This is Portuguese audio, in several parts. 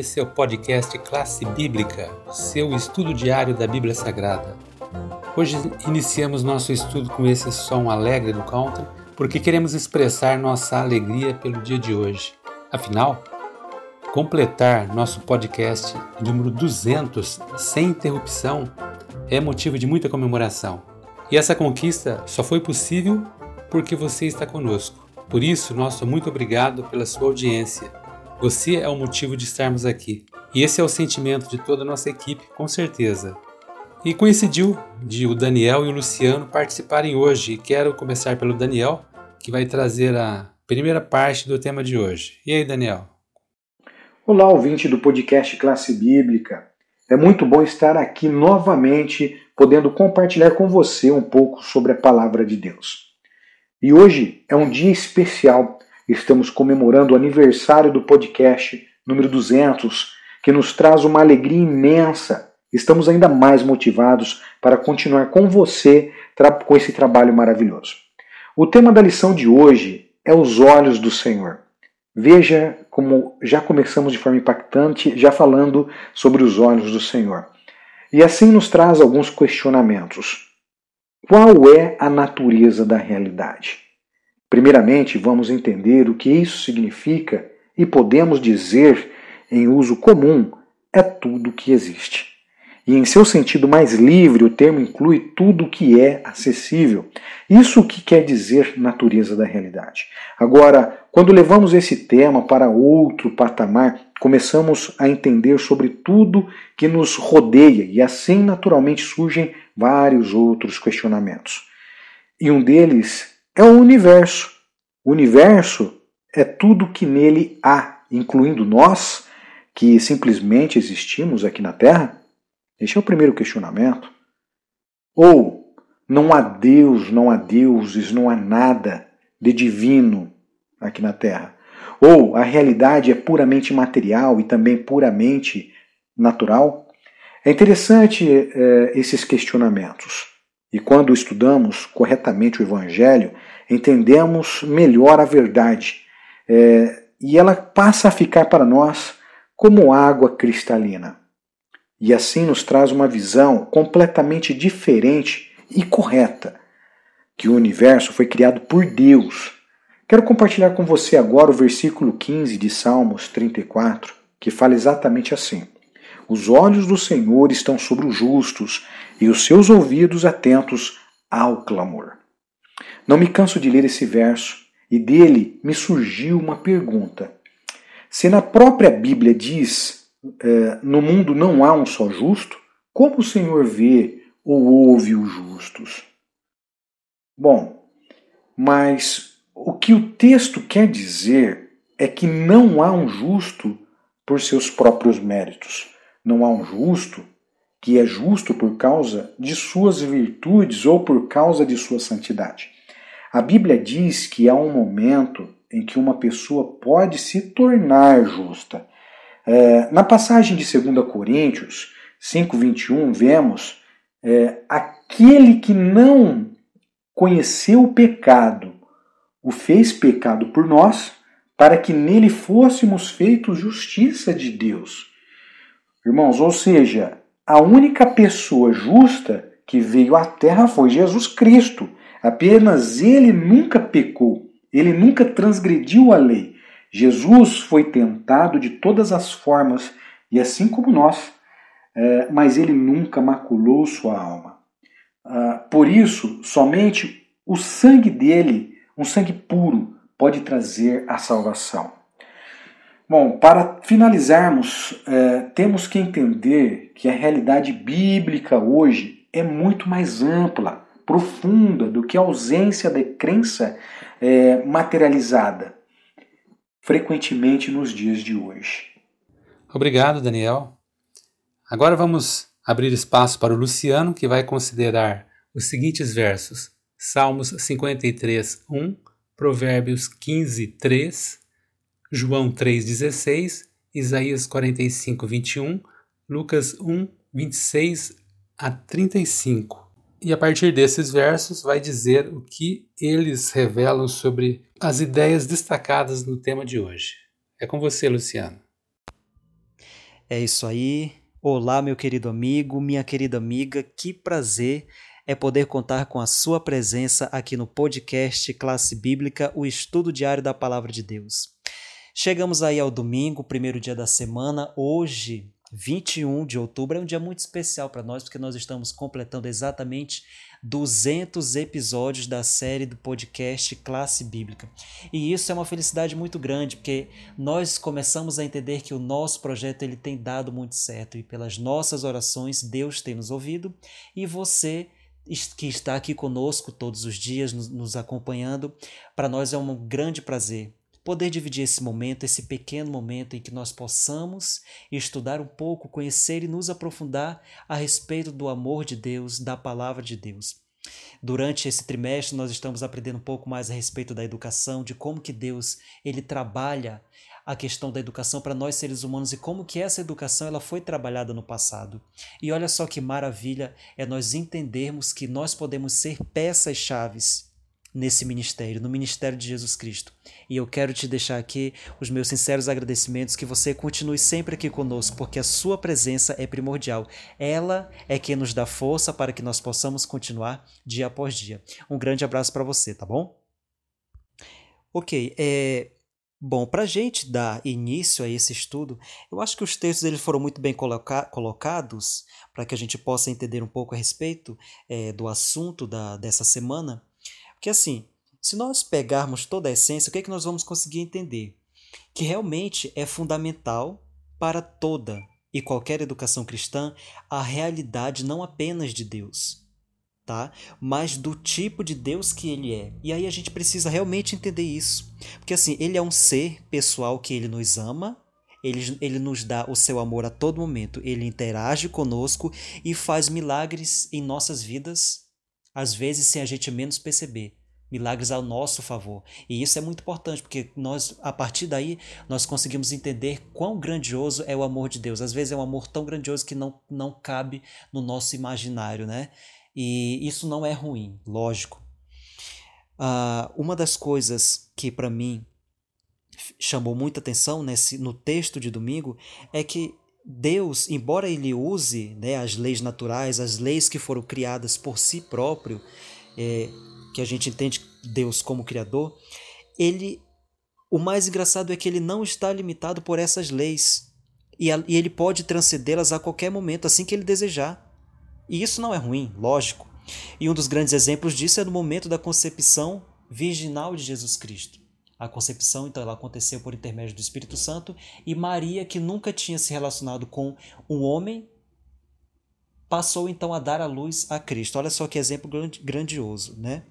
esse é o podcast Classe Bíblica, seu estudo diário da Bíblia Sagrada. Hoje iniciamos nosso estudo com esse som alegre do country, porque queremos expressar nossa alegria pelo dia de hoje. Afinal, completar nosso podcast número 200 sem interrupção é motivo de muita comemoração. E essa conquista só foi possível porque você está conosco. Por isso, nosso muito obrigado pela sua audiência. Você é o motivo de estarmos aqui. E esse é o sentimento de toda a nossa equipe, com certeza. E coincidiu de o Daniel e o Luciano participarem hoje. E quero começar pelo Daniel, que vai trazer a primeira parte do tema de hoje. E aí, Daniel? Olá, ouvinte do podcast Classe Bíblica. É muito bom estar aqui novamente, podendo compartilhar com você um pouco sobre a palavra de Deus. E hoje é um dia especial Estamos comemorando o aniversário do podcast número 200, que nos traz uma alegria imensa. Estamos ainda mais motivados para continuar com você com esse trabalho maravilhoso. O tema da lição de hoje é os olhos do Senhor. Veja como já começamos de forma impactante, já falando sobre os olhos do Senhor. E assim nos traz alguns questionamentos. Qual é a natureza da realidade? Primeiramente, vamos entender o que isso significa e podemos dizer, em uso comum, é tudo que existe. E em seu sentido mais livre, o termo inclui tudo que é acessível. Isso que quer dizer natureza da realidade. Agora, quando levamos esse tema para outro patamar, começamos a entender sobre tudo que nos rodeia e assim naturalmente surgem vários outros questionamentos. E um deles é o universo. O universo é tudo que nele há, incluindo nós, que simplesmente existimos aqui na Terra? Este é o primeiro questionamento. Ou não há Deus, não há deuses, não há nada de divino aqui na Terra? Ou a realidade é puramente material e também puramente natural? É interessante é, esses questionamentos. E quando estudamos corretamente o Evangelho, entendemos melhor a verdade é, e ela passa a ficar para nós como água cristalina. E assim nos traz uma visão completamente diferente e correta que o universo foi criado por Deus. Quero compartilhar com você agora o versículo 15 de Salmos 34, que fala exatamente assim: Os olhos do Senhor estão sobre os justos e os seus ouvidos atentos ao clamor. Não me canso de ler esse verso e dele me surgiu uma pergunta. Se na própria Bíblia diz eh, no mundo não há um só justo, como o Senhor vê ou ouve os justos? Bom, mas o que o texto quer dizer é que não há um justo por seus próprios méritos. Não há um justo que é justo por causa de suas virtudes ou por causa de sua santidade. A Bíblia diz que há um momento em que uma pessoa pode se tornar justa. É, na passagem de 2 Coríntios 5,21, vemos é, aquele que não conheceu o pecado, o fez pecado por nós, para que nele fôssemos feitos justiça de Deus. Irmãos, ou seja, a única pessoa justa que veio à Terra foi Jesus Cristo. Apenas ele nunca pecou, ele nunca transgrediu a lei. Jesus foi tentado de todas as formas, e assim como nós, é, mas ele nunca maculou sua alma. Ah, por isso, somente o sangue dele, um sangue puro, pode trazer a salvação. Bom, para finalizarmos, é, temos que entender que a realidade bíblica hoje é muito mais ampla, profunda do que a ausência da crença é, materializada, frequentemente nos dias de hoje. Obrigado, Daniel. Agora vamos abrir espaço para o Luciano, que vai considerar os seguintes versos: Salmos 53, 1, Provérbios 15, 3 João 3,16, Isaías 45, 21, Lucas 1, 26 a 35. E a partir desses versos vai dizer o que eles revelam sobre as ideias destacadas no tema de hoje. É com você, Luciano. É isso aí. Olá, meu querido amigo, minha querida amiga, que prazer é poder contar com a sua presença aqui no podcast Classe Bíblica, o estudo diário da Palavra de Deus. Chegamos aí ao domingo, primeiro dia da semana. Hoje, 21 de outubro, é um dia muito especial para nós, porque nós estamos completando exatamente 200 episódios da série do podcast Classe Bíblica. E isso é uma felicidade muito grande, porque nós começamos a entender que o nosso projeto ele tem dado muito certo e pelas nossas orações Deus tem nos ouvido e você que está aqui conosco todos os dias, nos acompanhando, para nós é um grande prazer poder dividir esse momento, esse pequeno momento em que nós possamos estudar um pouco, conhecer e nos aprofundar a respeito do amor de Deus, da palavra de Deus. Durante esse trimestre nós estamos aprendendo um pouco mais a respeito da educação, de como que Deus ele trabalha a questão da educação para nós seres humanos e como que essa educação ela foi trabalhada no passado. E olha só que maravilha é nós entendermos que nós podemos ser peças chaves nesse ministério, no ministério de Jesus Cristo. E eu quero te deixar aqui os meus sinceros agradecimentos que você continue sempre aqui conosco, porque a sua presença é primordial. Ela é quem nos dá força para que nós possamos continuar dia após dia. Um grande abraço para você, tá bom? Ok, é, Bom, para a gente dar início a esse estudo, eu acho que os textos eles foram muito bem coloca colocados para que a gente possa entender um pouco a respeito é, do assunto da, dessa semana. Porque assim, se nós pegarmos toda a essência, o que é que nós vamos conseguir entender? Que realmente é fundamental para toda e qualquer educação cristã a realidade não apenas de Deus, tá? Mas do tipo de Deus que ele é. E aí a gente precisa realmente entender isso. Porque assim, ele é um ser pessoal que ele nos ama, ele, ele nos dá o seu amor a todo momento, ele interage conosco e faz milagres em nossas vidas às vezes sem a gente menos perceber. Milagres ao nosso favor. E isso é muito importante, porque nós, a partir daí, nós conseguimos entender quão grandioso é o amor de Deus. Às vezes é um amor tão grandioso que não, não cabe no nosso imaginário, né? E isso não é ruim, lógico. Uh, uma das coisas que para mim chamou muita atenção nesse, no texto de domingo é que Deus, embora ele use né, as leis naturais, as leis que foram criadas por si próprio, é, que a gente entende Deus como criador, ele o mais engraçado é que ele não está limitado por essas leis e, a, e ele pode transcendê-las a qualquer momento, assim que ele desejar. E isso não é ruim, lógico. E um dos grandes exemplos disso é no momento da concepção virginal de Jesus Cristo. A concepção, então, ela aconteceu por intermédio do Espírito Santo e Maria, que nunca tinha se relacionado com um homem, passou então a dar a luz a Cristo. Olha só que exemplo grandioso, né?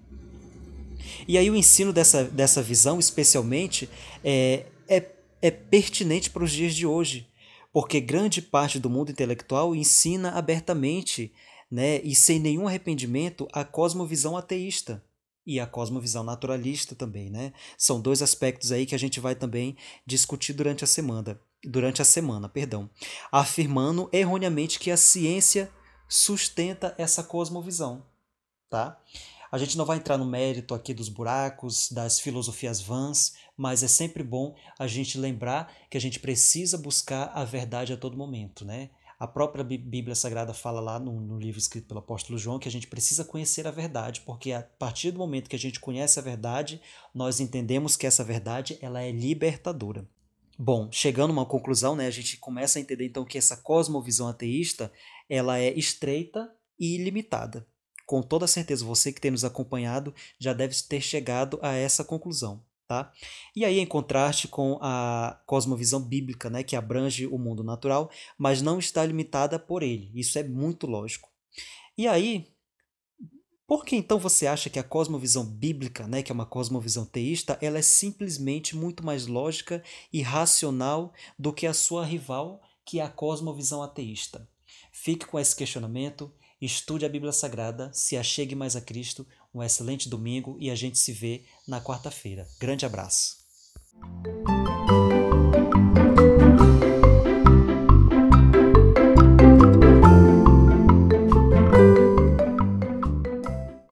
E aí o ensino dessa, dessa visão, especialmente, é, é, é pertinente para os dias de hoje, porque grande parte do mundo intelectual ensina abertamente né, e sem nenhum arrependimento a cosmovisão ateísta e a cosmovisão naturalista também, né? São dois aspectos aí que a gente vai também discutir durante a semana, durante a semana, perdão, afirmando erroneamente que a ciência sustenta essa cosmovisão, tá? A gente não vai entrar no mérito aqui dos buracos, das filosofias vãs, mas é sempre bom a gente lembrar que a gente precisa buscar a verdade a todo momento, né? A própria Bíblia Sagrada fala lá no, no, livro escrito pelo apóstolo João que a gente precisa conhecer a verdade, porque a partir do momento que a gente conhece a verdade, nós entendemos que essa verdade ela é libertadora. Bom, chegando a uma conclusão, né, a gente começa a entender então que essa cosmovisão ateísta ela é estreita e ilimitada. Com toda certeza, você que tem nos acompanhado já deve ter chegado a essa conclusão. Tá? E aí, em contraste com a cosmovisão bíblica, né, que abrange o mundo natural, mas não está limitada por ele. Isso é muito lógico. E aí, por que então você acha que a cosmovisão bíblica, né, que é uma cosmovisão teísta, ela é simplesmente muito mais lógica e racional do que a sua rival, que é a cosmovisão ateísta? Fique com esse questionamento, estude a Bíblia Sagrada, se achegue mais a Cristo, um excelente domingo e a gente se vê na quarta-feira. Grande abraço.